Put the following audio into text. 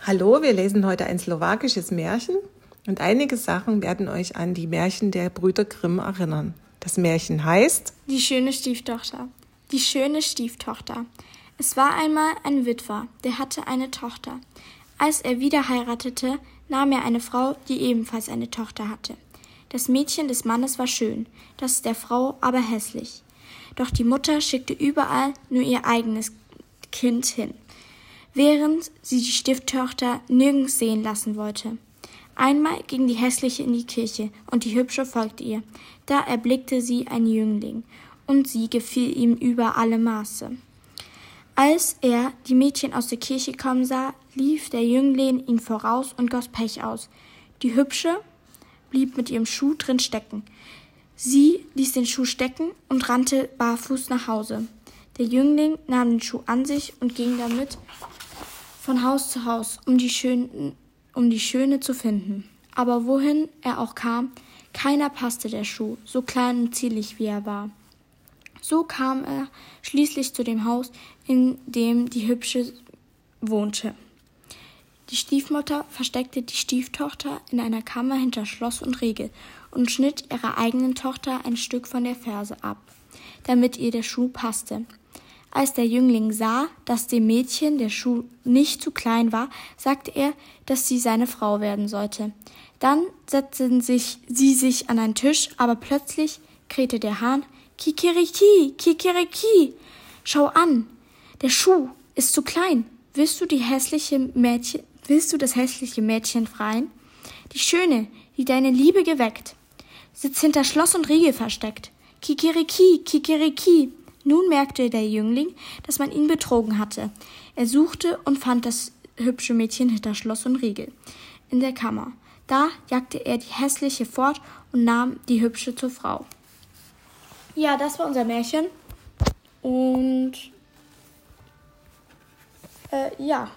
Hallo, wir lesen heute ein slowakisches Märchen und einige Sachen werden euch an die Märchen der Brüder Grimm erinnern. Das Märchen heißt Die schöne Stieftochter. Die schöne Stieftochter. Es war einmal ein Witwer, der hatte eine Tochter. Als er wieder heiratete, nahm er eine Frau, die ebenfalls eine Tochter hatte. Das Mädchen des Mannes war schön, das der Frau aber hässlich. Doch die Mutter schickte überall nur ihr eigenes Kind hin während sie die Stieftochter nirgends sehen lassen wollte. Einmal ging die hässliche in die Kirche, und die hübsche folgte ihr. Da erblickte sie ein Jüngling, und sie gefiel ihm über alle Maße. Als er die Mädchen aus der Kirche kommen sah, lief der Jüngling ihm voraus und goss Pech aus. Die hübsche blieb mit ihrem Schuh drin stecken. Sie ließ den Schuh stecken und rannte barfuß nach Hause. Der Jüngling nahm den Schuh an sich und ging damit von Haus zu Haus, um die, Schön um die Schöne zu finden. Aber wohin er auch kam, keiner passte der Schuh, so klein und zierlich wie er war. So kam er schließlich zu dem Haus, in dem die Hübsche wohnte. Die Stiefmutter versteckte die Stieftochter in einer Kammer hinter Schloss und Riegel und schnitt ihrer eigenen Tochter ein Stück von der Ferse ab, damit ihr der Schuh passte. Als der Jüngling sah, dass dem Mädchen der Schuh nicht zu klein war, sagte er, dass sie seine Frau werden sollte. Dann setzten sich, sie sich an einen Tisch, aber plötzlich krähte der Hahn Kikeriki, Kikeriki. Schau an, der Schuh ist zu klein. Willst du die hässliche Mädchen, willst du das hässliche Mädchen freien? Die Schöne, die deine Liebe geweckt, sitzt hinter Schloss und Riegel versteckt. Kikeriki, Kikeriki. Nun merkte der Jüngling, dass man ihn betrogen hatte. Er suchte und fand das hübsche Mädchen hinter Schloss und Riegel in der Kammer. Da jagte er die hässliche fort und nahm die hübsche zur Frau. Ja, das war unser Märchen. Und äh, ja.